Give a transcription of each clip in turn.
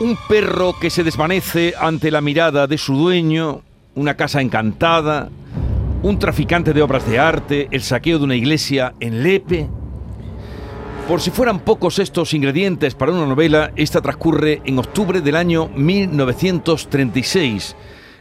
Un perro que se desvanece ante la mirada de su dueño, una casa encantada, un traficante de obras de arte, el saqueo de una iglesia en Lepe. Por si fueran pocos estos ingredientes para una novela, esta transcurre en octubre del año 1936,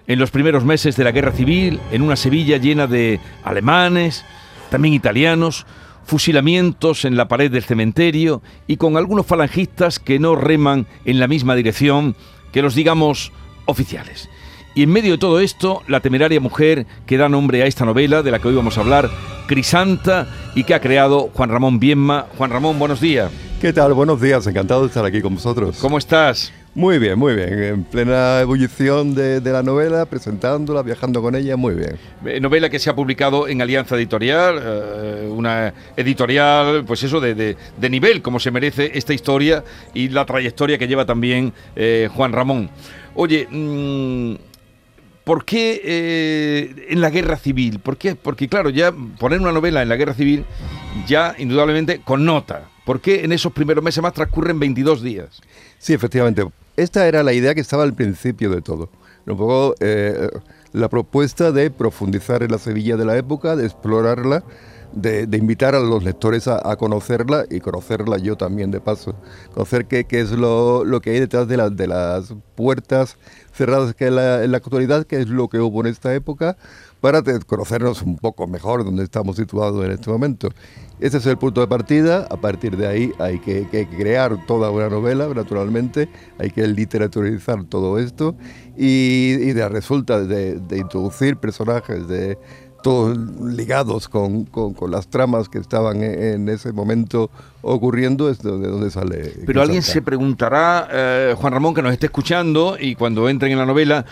en los primeros meses de la Guerra Civil, en una Sevilla llena de alemanes, también italianos, fusilamientos en la pared del cementerio y con algunos falangistas que no reman en la misma dirección que los, digamos, oficiales. Y en medio de todo esto, la temeraria mujer que da nombre a esta novela de la que hoy vamos a hablar, Crisanta, y que ha creado Juan Ramón Bienma. Juan Ramón, buenos días. ¿Qué tal? Buenos días, encantado de estar aquí con vosotros. ¿Cómo estás? Muy bien, muy bien. En plena ebullición de, la novela, presentándola, viajando con ella, muy bien. Eh, novela que se ha publicado en Alianza Editorial, eh, una editorial, pues eso, de, nivel, como se merece esta historia y la trayectoria que lleva también eh, Juan Ramón. Oye, mm, ¿Por qué en la guerra civil? ¿Por qué? Porque claro, ya poner una novela en la guerra civil ya indudablemente connota. ¿Por qué en esos primeros meses más transcurren 22 días? Sí, efectivamente. Esta era la idea que estaba al principio de todo. Un poco eh, la propuesta de profundizar en la Sevilla de la época, de explorarla, de, invitar a los lectores a, conocerla y conocerla yo también de paso. Conocer qué, es lo, que hay detrás de, las puertas cerradas que en la actualidad, qué es lo que hubo en esta época, para conocernos un poco mejor dónde estamos situados en este momento. Ese es el punto de partida, a partir de ahí hay que, que crear toda una novela, naturalmente, hay que literaturizar todo esto y, y de, resulta de, de introducir personajes, de todos ligados con, con, las tramas que estaban e, en, ese momento ocurriendo, es de donde sale. Pero alguien se preguntará, eh, Juan Ramón, que nos esté escuchando y cuando entren en la novela,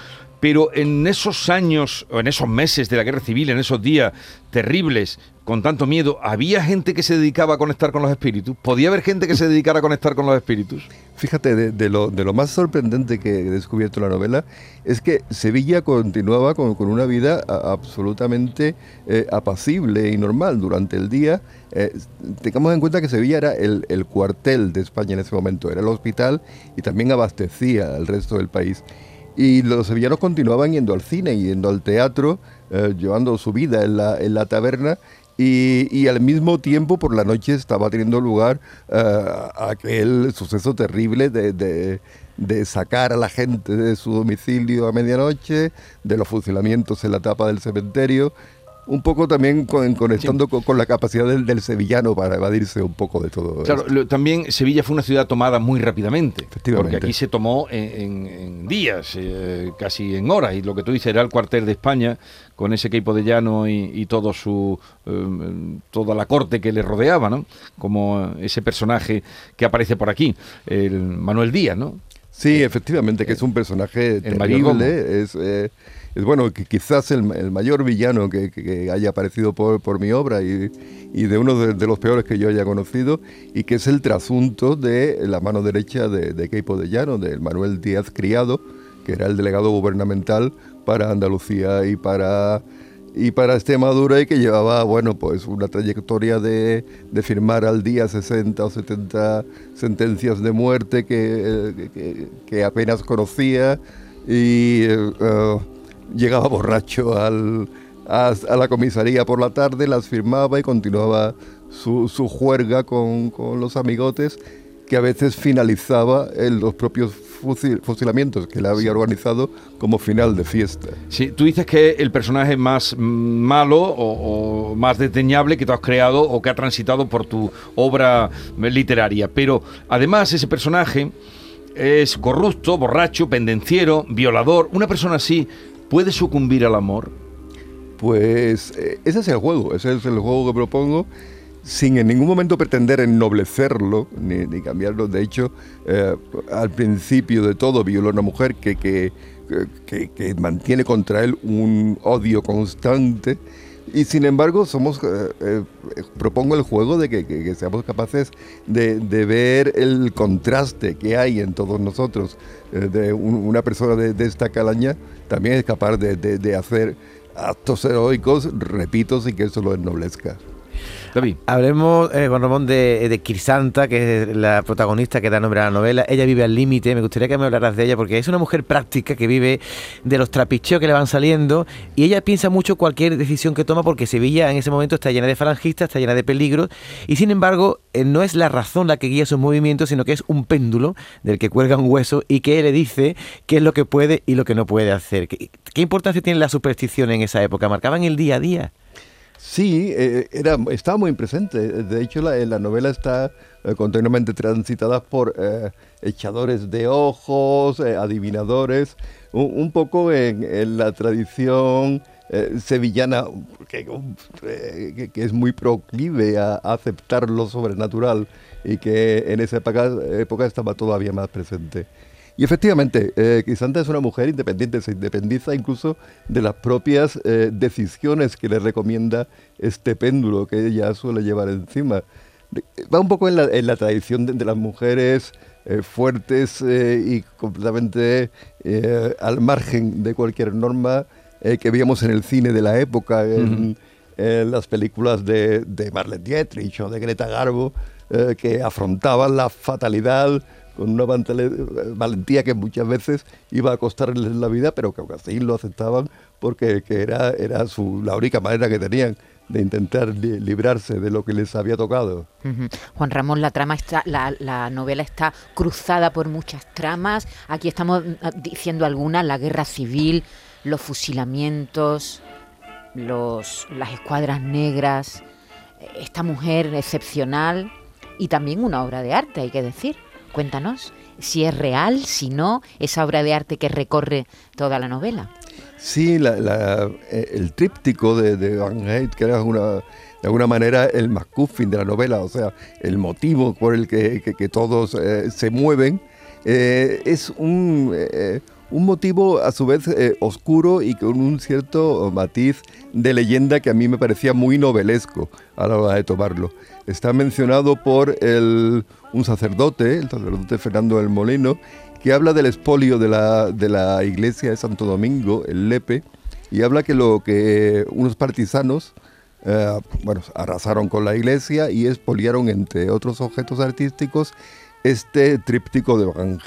pero en esos años, o en esos meses de la guerra civil, en esos días terribles, con tanto miedo, ¿había gente que se dedicaba a conectar con los espíritus? ¿Podía haber gente que se dedicara a conectar con los espíritus? Fíjate, de, lo, más sorprendente que he descubierto en la novela es que Sevilla continuaba con, una vida absolutamente eh, apacible y normal durante el día. Eh, tengamos en cuenta que Sevilla era el cuartel de España en ese momento, era el hospital y también abastecía al resto del país. Y los sevillanos continuaban yendo al cine, yendo al teatro, eh, llevando su vida en la, en la taberna. Y, y, al mismo tiempo por la noche estaba teniendo lugar eh, aquel suceso terrible de, de, de, sacar a la gente de su domicilio a medianoche, de los fusilamientos en la tapa del cementerio un poco también conectando con, la capacidad del, sevillano para evadirse un poco de todo. Claro, también Sevilla fue una ciudad tomada muy rápidamente. Efectivamente. Porque aquí se tomó en, días, eh, casi en horas. Y lo que tú dices era el cuartel de España, con ese equipo de llano y, todo su, eh, toda la corte que le rodeaba, ¿no? Como ese personaje que aparece por aquí, el Manuel Díaz, ¿no? Sí, efectivamente, que es un personaje terrible. Es es bueno, quizás el, mayor villano que, haya aparecido por, mi obra y, de uno de, los peores que yo haya conocido, y que es el trasunto de la mano derecha de, de Queipo de Llano, de Manuel Díaz Criado, que era el delegado gubernamental para Andalucía y para y para Extremadura y que llevaba, bueno, pues una trayectoria de, firmar al día 60 o 70 sentencias de muerte que, que, apenas conocía y eh, eh, llegaba borracho al, a, la comisaría por la tarde, las firmaba y continuaba su, su juerga con, con, los amigotes que a veces finalizaba en los propios fusilamientos que él había organizado como final de fiesta. Sí, tú dices que el personaje más malo o, o, más desdeñable que tú has creado o que ha transitado por tu obra literaria, pero además ese personaje es corrupto, borracho, pendenciero, violador, una persona así ¿Puede sucumbir al amor? Pues eh, ese es el juego, ese es el juego que propongo, sin en ningún momento pretender ennoblecerlo ni, cambiarlo. De hecho, eh, al principio de todo violó a una mujer que, que, que mantiene contra él un odio constante y sin embargo, somos eh, eh, propongo el juego de que, seamos capaces de, ver el contraste que hay en todos nosotros. Eh, de una persona de, esta calaña también es capaz de, hacer actos heroicos, repito, sin que eso lo ennoblezca. Hablemos, eh, Ramón, de, de Kirsanta, que es la protagonista que da nombre a la novela. Ella vive al límite, me gustaría que me hablaras de ella, porque es una mujer práctica que vive de los trapicheos que le van saliendo y ella piensa mucho cualquier decisión que toma porque Sevilla en ese momento está llena de falangistas, está llena de peligros y sin embargo eh, no es la razón la que guía sus movimientos, sino que es un péndulo del que cuelga un hueso y que le dice qué es lo que puede y lo que no puede hacer. ¿Qué, qué importancia tiene la superstición en esa época? ¿Marcaban el día a día? Sí, eh, era, estaba muy presente. De hecho, la, la novela está eh, continuamente transitada por eh, echadores de ojos, adivinadores, un, poco en, la tradición sevillana, que, es muy proclive a, aceptar lo sobrenatural y que en esa época estaba todavía más presente. Y efectivamente, eh, Crisanta es una mujer independiente, se independiza incluso de las propias eh, decisiones que le recomienda este péndulo que ella suele llevar encima. Va un poco en la, tradición de, las mujeres eh, fuertes y completamente al margen de cualquier norma que veíamos en el cine de la época, en, las películas de, de Marlene Dietrich o de Greta Garbo, que afrontaban la fatalidad con una valentía que muchas veces iba a costarles la vida, pero que aún así lo aceptaban porque era, era su, la única manera que tenían de intentar librarse de lo que les había tocado. Juan Ramón, la trama está, la, novela está cruzada por muchas tramas. Aquí estamos mm, diciendo algunas, la guerra civil, los fusilamientos, los, las escuadras negras, esta mujer excepcional y también una obra de arte, hay que decir. Cuéntanos si es real, si no, esa obra de arte que recorre toda la novela. Sí, eh, el tríptico de, Van Heyt, que era de alguna manera el MacGuffin de la novela, o sea, el motivo por el que, todos eh, se mueven, eh, es un, un motivo a su vez oscuro y con un cierto matiz de leyenda que a mí me parecía muy novelesco a la hora de tomarlo. Está mencionado por el, un sacerdote, el sacerdote Fernando del Molino, que habla del expolio de la, iglesia de Santo Domingo, el Lepe, y habla que lo que unos partisanos eh, bueno, arrasaron con la iglesia y expoliaron, entre otros objetos artísticos, este tríptico de Van.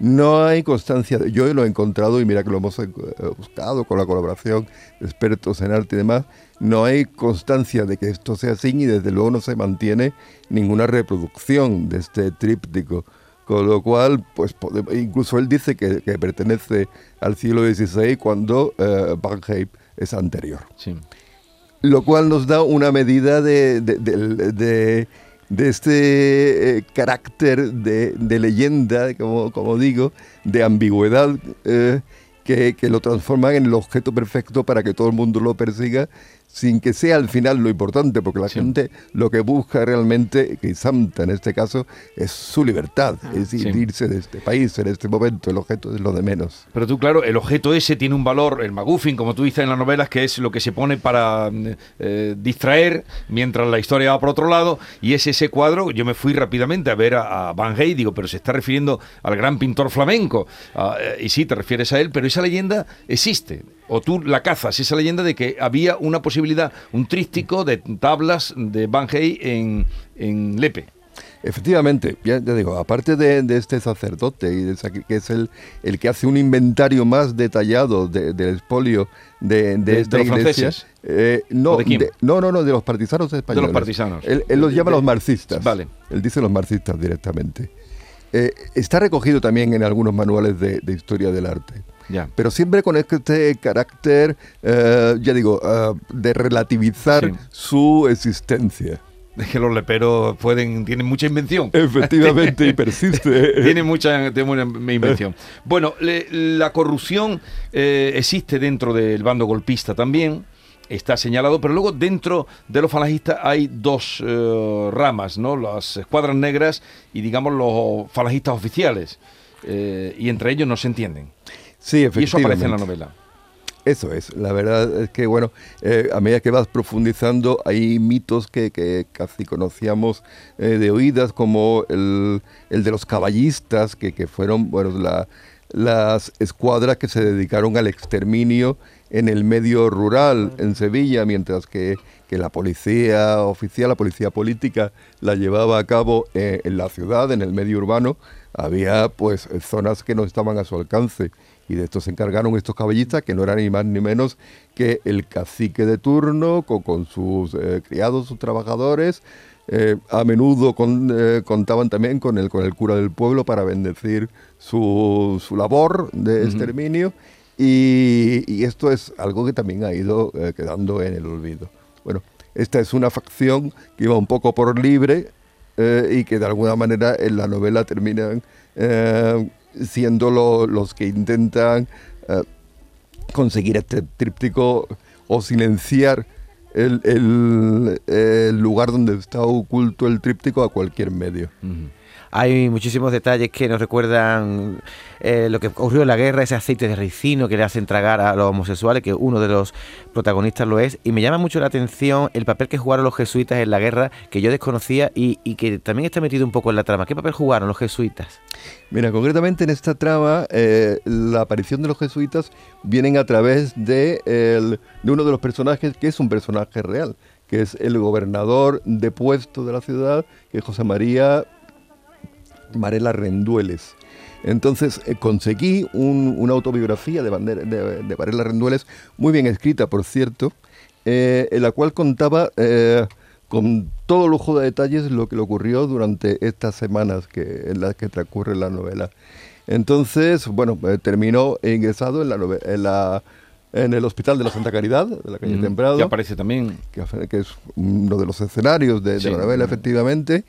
No hay constancia, de, yo lo he encontrado y mira que lo hemos eh, buscado con la colaboración de expertos en arte y demás, no hay constancia de que esto sea así y desde luego no se mantiene ninguna reproducción de este tríptico. Con lo cual, pues incluso él dice que, pertenece al siglo XVI cuando eh, Van Eyck es anterior. Lo cual nos da una medida de de este eh, carácter de, leyenda, como, como, digo, de ambigüedad, eh, que, que, lo transforman en el objeto perfecto para que todo el mundo lo persiga sin que sea al final lo importante, porque la gente lo que busca realmente, que Santa en este caso, es su libertad, ah, es irse de este país en este momento, el objeto es lo de menos. Pero tú, claro, el objeto ese tiene un valor, el maguffin, como tú dices en las novelas, que es lo que se pone para eh, distraer mientras la historia va por otro lado, y es ese cuadro, yo me fui rápidamente a ver a, Van Hey, digo, pero se está refiriendo al gran pintor flamenco, eh, y sí, te refieres a él, pero esa leyenda existe o tú la cazas, esa leyenda de que había una posibilidad, un trístico de tablas de Van Hey en, en Lepe. Efectivamente, ya te digo, aparte de, este sacerdote, y que es el, el que hace un inventario más detallado del expolio de, de, esta iglesia. Eh, no, no, no, no, de los partisanos españoles. De los partisanos. Él, los llama los marxistas. Vale. Él dice los marxistas directamente. Eh, está recogido también en algunos manuales de historia del arte. Pero siempre con este carácter, eh, ya digo, eh, de relativizar su existencia. Es que los leperos pueden, tienen mucha invención. Efectivamente, y persiste. Tienen mucha, invención. Bueno, la corrupción eh, existe dentro del bando golpista también está señalado, pero luego dentro de los falangistas hay dos ramas, ¿no? Las escuadras negras y digamos los falangistas oficiales. y entre ellos no se entienden. Sí, efectivamente. Y eso aparece en la novela. Eso es, la verdad es que, bueno, eh, a medida que vas profundizando, hay mitos que, casi conocíamos eh, de oídas, como el, de los caballistas, que, fueron, bueno, la, las escuadras que se dedicaron al exterminio en el medio rural en Sevilla, mientras que, la policía oficial, la policía política, la llevaba a cabo eh, en la ciudad, en el medio urbano, había pues zonas que no estaban a su alcance. Y de esto se encargaron estos caballistas, que no eran ni más ni menos que el cacique de turno, con, sus eh, criados, sus trabajadores. Eh, a menudo contaban también con el, con el cura del pueblo para bendecir su, su labor de exterminio. Y, esto es algo que también ha ido eh, quedando en el olvido. Bueno, esta es una facción que iba un poco por libre eh, y que de alguna manera en la novela terminan eh, siendo los que intentan conseguir este tríptico o silenciar el, el, lugar donde está oculto el tríptico a cualquier medio. Hay muchísimos detalles que nos recuerdan eh, lo que ocurrió en la guerra, ese aceite de ricino que le hacen tragar a los homosexuales, que uno de los protagonistas lo es. Y me llama mucho la atención el papel que jugaron los jesuitas en la guerra, que yo desconocía y, que también está metido un poco en la trama. ¿Qué papel jugaron los jesuitas? Mira, concretamente en esta trama, eh, la aparición de los jesuitas vienen a través de, de uno de los personajes que es un personaje real, que es el gobernador de puesto de la ciudad, que es José María Marela Rendueles. Entonces eh, conseguí una autobiografía de, de, Varela Rendueles, muy bien escrita, por cierto, eh, en la cual contaba eh, con todo lujo de detalles lo que le ocurrió durante estas semanas que, en las que transcurre la novela. Entonces, bueno, terminó ingresado en, la, en, la, en el Hospital de la Santa Caridad, de la calle Temprado. Que aparece también. Que, es uno de los escenarios de, la novela, efectivamente.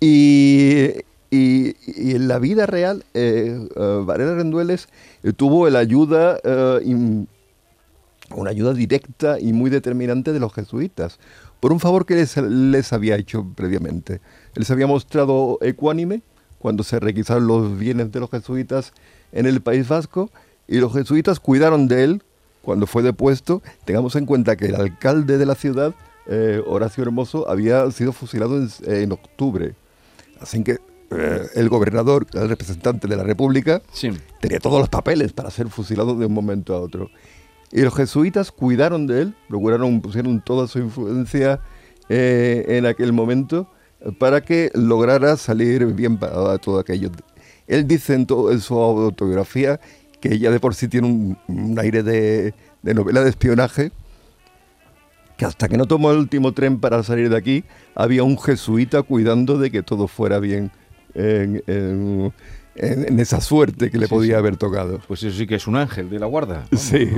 Y y, en la vida real, eh, eh Varela Rendueles eh, tuvo la ayuda, eh, una ayuda directa y muy determinante de los jesuitas, por un favor que les, les había hecho previamente. Se había mostrado ecuánime cuando se requisaron los bienes de los jesuitas en el País Vasco y los jesuitas cuidaron de él cuando fue depuesto. Tengamos en cuenta que el alcalde de la ciudad, Horacio Hermoso, había sido fusilado en, en octubre. Así que eh, el gobernador, el representante de la República, tenía todos los papeles para ser fusilado de un momento a otro. Y los jesuitas cuidaron de él, procuraron, pusieron toda su influencia eh, en aquel momento para que lograra salir bien para todo aquello. Él dice en, su autobiografía que ella de por sí tiene un, aire de, de novela de espionaje, que hasta que no tomó el último tren para salir de aquí, había un jesuita cuidando de que todo fuera bien en, esa suerte que le podía haber tocado. Pues eso sí que es un ángel de la guarda. sí.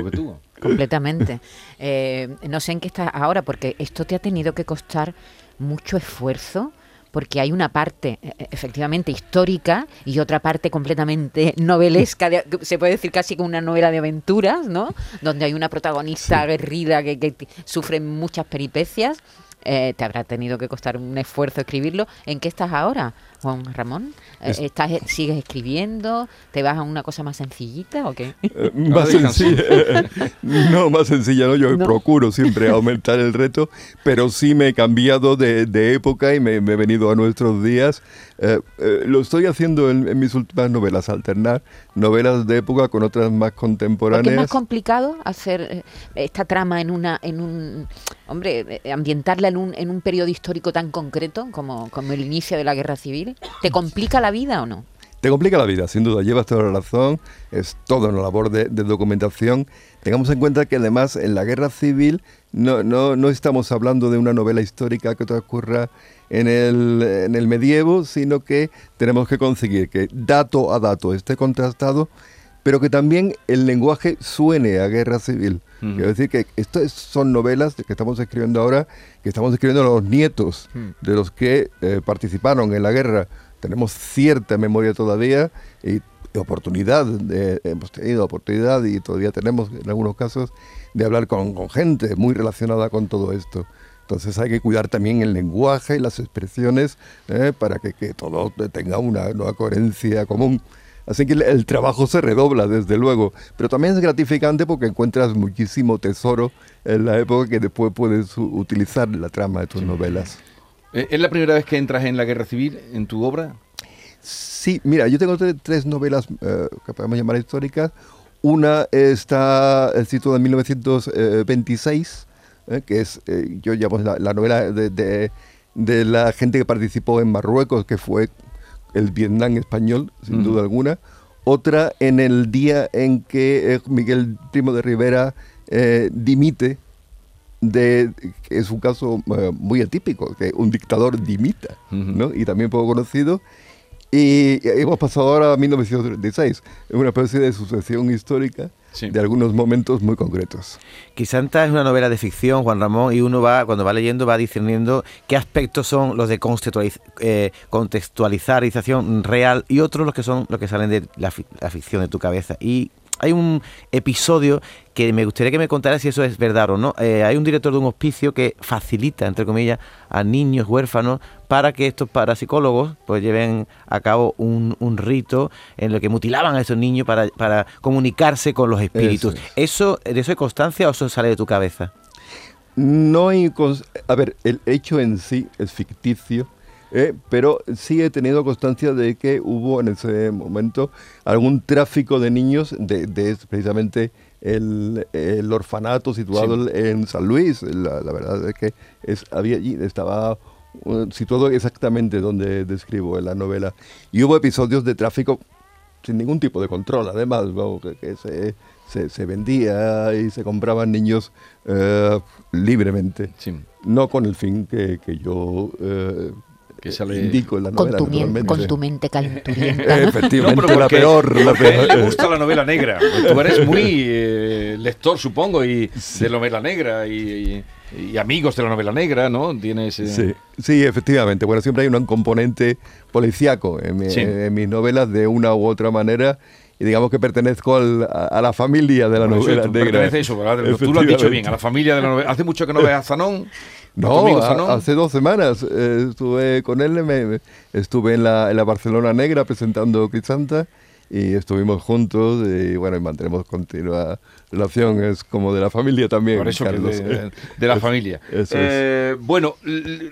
Completamente. Eh, no sé en qué estás ahora, porque esto te ha tenido que costar mucho esfuerzo porque hay una parte e, e, efectivamente histórica y otra parte completamente novelesca, se puede decir casi como una novela de aventuras, ¿no? Donde hay una protagonista aguerrida que, que, sufre muchas peripecias. Eh, te habrá tenido que costar un esfuerzo escribirlo. ¿En qué estás ahora? Juan Ramón? Eh, ¿Estás, ¿Sigues escribiendo? ¿Te vas a una cosa más sencillita o qué? Eh, más sencilla. no, más sencilla, ¿no? Yo procuro siempre aumentar el reto, pero sí me he cambiado de, época y me, he venido a nuestros días. Eh, lo estoy haciendo en, mis últimas novelas, alternar novelas de época con otras más contemporáneas. ¿Es más complicado hacer esta trama en una, en un, hombre, ambientarla en un, en un periodo histórico tan concreto como, como el inicio de la Guerra Civil? ¿Te complica la vida o no? Te complica la vida, sin duda, llevas toda la razón, es toda una labor de, documentación. Tengamos en cuenta que además en la guerra civil no, no, no estamos hablando de una novela histórica que ocurra en el, en el medievo, sino que tenemos que conseguir que dato a dato esté contrastado, pero que también el lenguaje suene a guerra civil. Quiero decir que estas son novelas que estamos escribiendo ahora, que estamos escribiendo los nietos de los que eh, participaron en la guerra. Tenemos cierta memoria todavía y oportunidad, hemos tenido oportunidad y todavía tenemos en algunos casos de hablar con, gente muy relacionada con todo esto. Entonces hay que cuidar también el lenguaje y las expresiones eh, para que, que, todo tenga una, una coherencia común. Así que el, trabajo se redobla, desde luego, pero también es gratificante porque encuentras muchísimo tesoro en la época que después puedes utilizar la trama de tus novelas. Eh, ¿Es la primera vez que entras en la guerra civil en tu obra? Sí, mira, yo tengo tres, novelas eh, que podemos llamar históricas. Una está situada en 1926, eh, que es, eh, yo llamo la, novela de, de, la gente que participó en Marruecos, que fue el Vietnam español, sin duda alguna. Otra en el día en que Miguel Primo de Rivera dimite de, es un caso muy atípico, que un dictador dimita, ¿no? y también poco conocido. Y hemos pasado ahora a 1936, es una especie de sucesión histórica de algunos momentos muy concretos. Quisanta es una novela de ficción, Juan Ramón, y uno va, cuando va leyendo, va discerniendo qué aspectos son los de eh, contextualización real y otros los que son los que salen de la, la ficción de tu cabeza. Y hay un episodio que me gustaría que me contara si eso es verdad o no. Eh, hay un director de un hospicio que facilita, entre comillas, a niños huérfanos para que estos parapsicólogos pues lleven a cabo un, rito en lo que mutilaban a esos niños para, para comunicarse con los espíritus. Eso, ¿De eso hay constancia o eso sale de tu cabeza? No hay... A ver, el hecho en sí es ficticio eh, pero sí he tenido constancia de que hubo en ese momento algún tráfico de niños de, precisamente el, orfanato situado en San Luis. La, verdad es que es, había allí, estaba uh, situado exactamente donde describo en la novela. Y hubo episodios de tráfico sin ningún tipo de control, además, que, se, se, vendía y se compraban niños eh, libremente. No con el fin que, que yo eh, que sale indico en la novela. Con tu, con tu mente calenturienta. Efectivamente, la peor. La peor. le gusta la novela negra. Tú eres muy eh, lector, supongo, y de novela negra y, amigos de la novela negra, ¿no? Tienes. Eh, sí, sí, efectivamente. Bueno, siempre hay un componente policíaco en, mis novelas de una u otra manera y digamos que pertenezco a, la familia de la novela negra. Eso, tú lo has dicho bien, a la familia de la novela. Hace mucho que no ves a Zanón. No, hace dos semanas eh, estuve con él, me, estuve en la, en la, Barcelona Negra presentando Crisanta y estuvimos juntos y bueno, y mantenemos continua relación, es como de la familia también. Por eso de, la familia. Eh, bueno,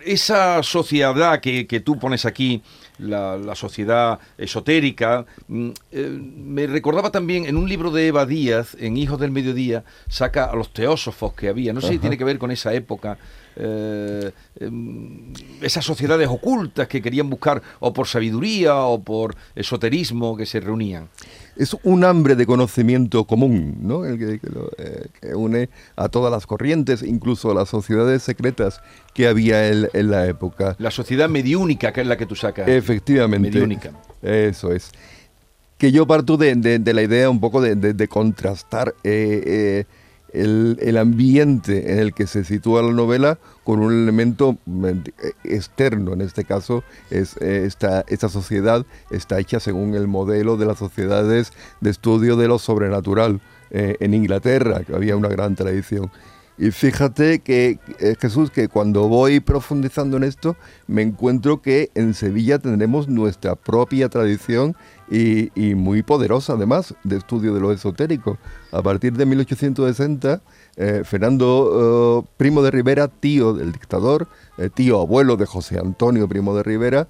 esa sociedad que, que tú pones aquí, la, sociedad esotérica. Mm, eh, me recordaba también en un libro de Eva Díaz, en Hijos del Mediodía, saca a los teósofos que había. No sé si tiene que ver con esa época eh, em, esas sociedades ocultas que querían buscar o por sabiduría o por esoterismo que se reunían. Es un hambre de conocimiento común, ¿no? El que, eh, une a todas las corrientes, incluso a las sociedades secretas que había en, la época. La sociedad mediúnica, que es la que tú sacas. Efectivamente. Mediúnica. Eso es. Que yo parto de, la idea un poco de, contrastar eh, el, ambiente en el que se sitúa la novela con un elemento eh, externo. En este caso, es, eh, esta, esta sociedad está hecha según el modelo de las sociedades de estudio de lo sobrenatural eh, en Inglaterra, que había una gran tradición. Y fíjate que, Jesús, que cuando voy profundizando en esto, me encuentro que en Sevilla tendremos nuestra propia tradición y, muy poderosa además de estudio de lo esotérico. A partir de 1860, eh, Fernando eh, Primo de Rivera, tío del dictador, eh, tío abuelo de José Antonio Primo de Rivera,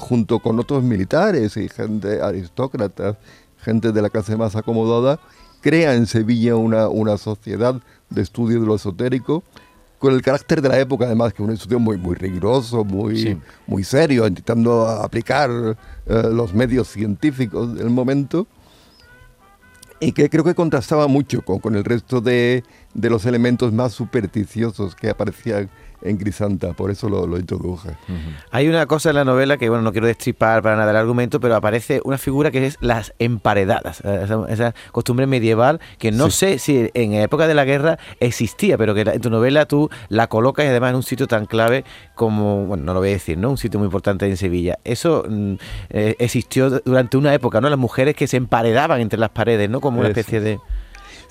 junto con otros militares y gente aristócrata, gente de la clase más acomodada, crea en Sevilla una, una sociedad de estudio de lo esotérico, con el carácter de la época, además, que es un estudio muy, muy riguroso, muy, muy serio, intentando aplicar eh, los medios científicos del momento, y que creo que contrastaba mucho con, con el resto de, de los elementos más supersticiosos que aparecían en Grisanta, por eso lo, lo introduje. Hay una cosa en la novela que, bueno, no quiero destripar para nada el argumento, pero aparece una figura que es las emparedadas, eh, esa, costumbre medieval que no sé si en época de la guerra existía, pero que en tu novela tú la colocas y además en un sitio tan clave como, bueno, no lo voy a decir, ¿no? Un sitio muy importante en Sevilla. Eso mm, eh, existió durante una época, ¿no? Las mujeres que se emparedaban entre las paredes, ¿no? Como una especie de...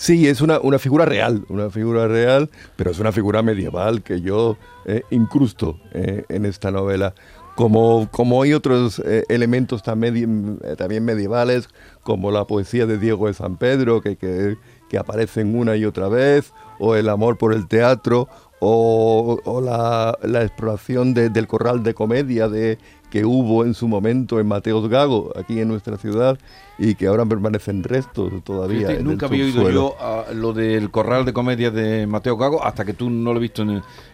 Sí, es una, una, figura real, una figura real, pero es una figura medieval que yo eh, incrusto eh, en esta novela. Como, como hay otros eh, elementos también, también medievales, como la poesía de Diego de San Pedro, que, que, que aparecen una y otra vez, o el amor por el teatro, o, o la, la, exploración del corral de comedia de que hubo en su momento en Mateos Gago, aquí en nuestra ciudad, y que ahora permanecen restos todavía. nunca había oído yo lo del corral de comedia de Mateo Gago hasta que tú no lo he visto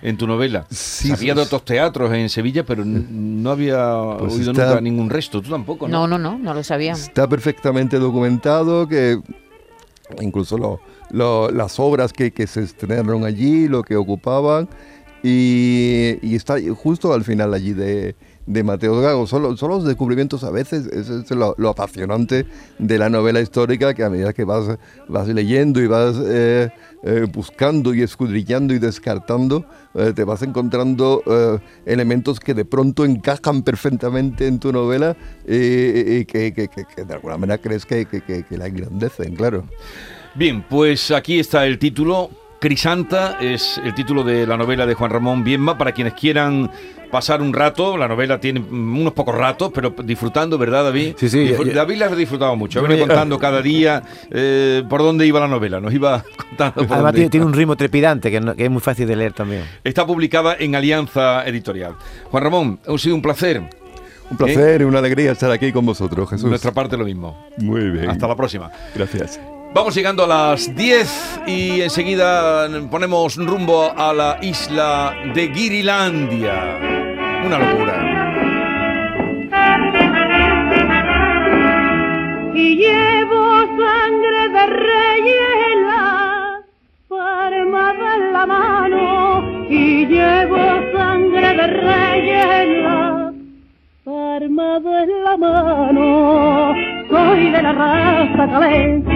en, tu novela. Sí, Sabía de otros teatros en Sevilla, pero no había pues oído nunca ningún resto. Tú tampoco, ¿no? No, no, no, no lo sabía. Está perfectamente documentado que incluso las obras que, que se estrenaron allí, lo que ocupaban y, está justo al final allí de, de Mateo Gago. Son, los descubrimientos a veces, es, lo, apasionante de la novela histórica, que a medida que vas, vas leyendo y vas eh, eh, buscando y escudriñando y descartando, eh, te vas encontrando elementos que de pronto encajan perfectamente en tu novela y, que, que, que, de alguna manera crees que, la engrandecen, claro. Bien, pues aquí está el título, Crisanta es el título de la novela de Juan Ramón Bienma. Para quienes quieran pasar un rato, la novela tiene unos pocos ratos, pero disfrutando, ¿verdad, David? Sí, sí. David la ha disfrutado mucho. Viene contando cada día eh, por dónde iba la novela. Nos iba contando. Por Además, tiene, un ritmo trepidante que, es muy fácil de leer también. Está publicada en Alianza Editorial. Juan Ramón, ha sido un placer. Un placer y una alegría estar aquí con vosotros, Jesús. Nuestra parte lo mismo. Muy bien. Hasta la próxima. Gracias. Vamos llegando a las 10 y enseguida ponemos rumbo a la isla de Girilandia. Una locura. Y llevo sangre de reyes en la palma en la mano. Y llevo sangre de reyes en la palma en la mano. Soy de la raza calencia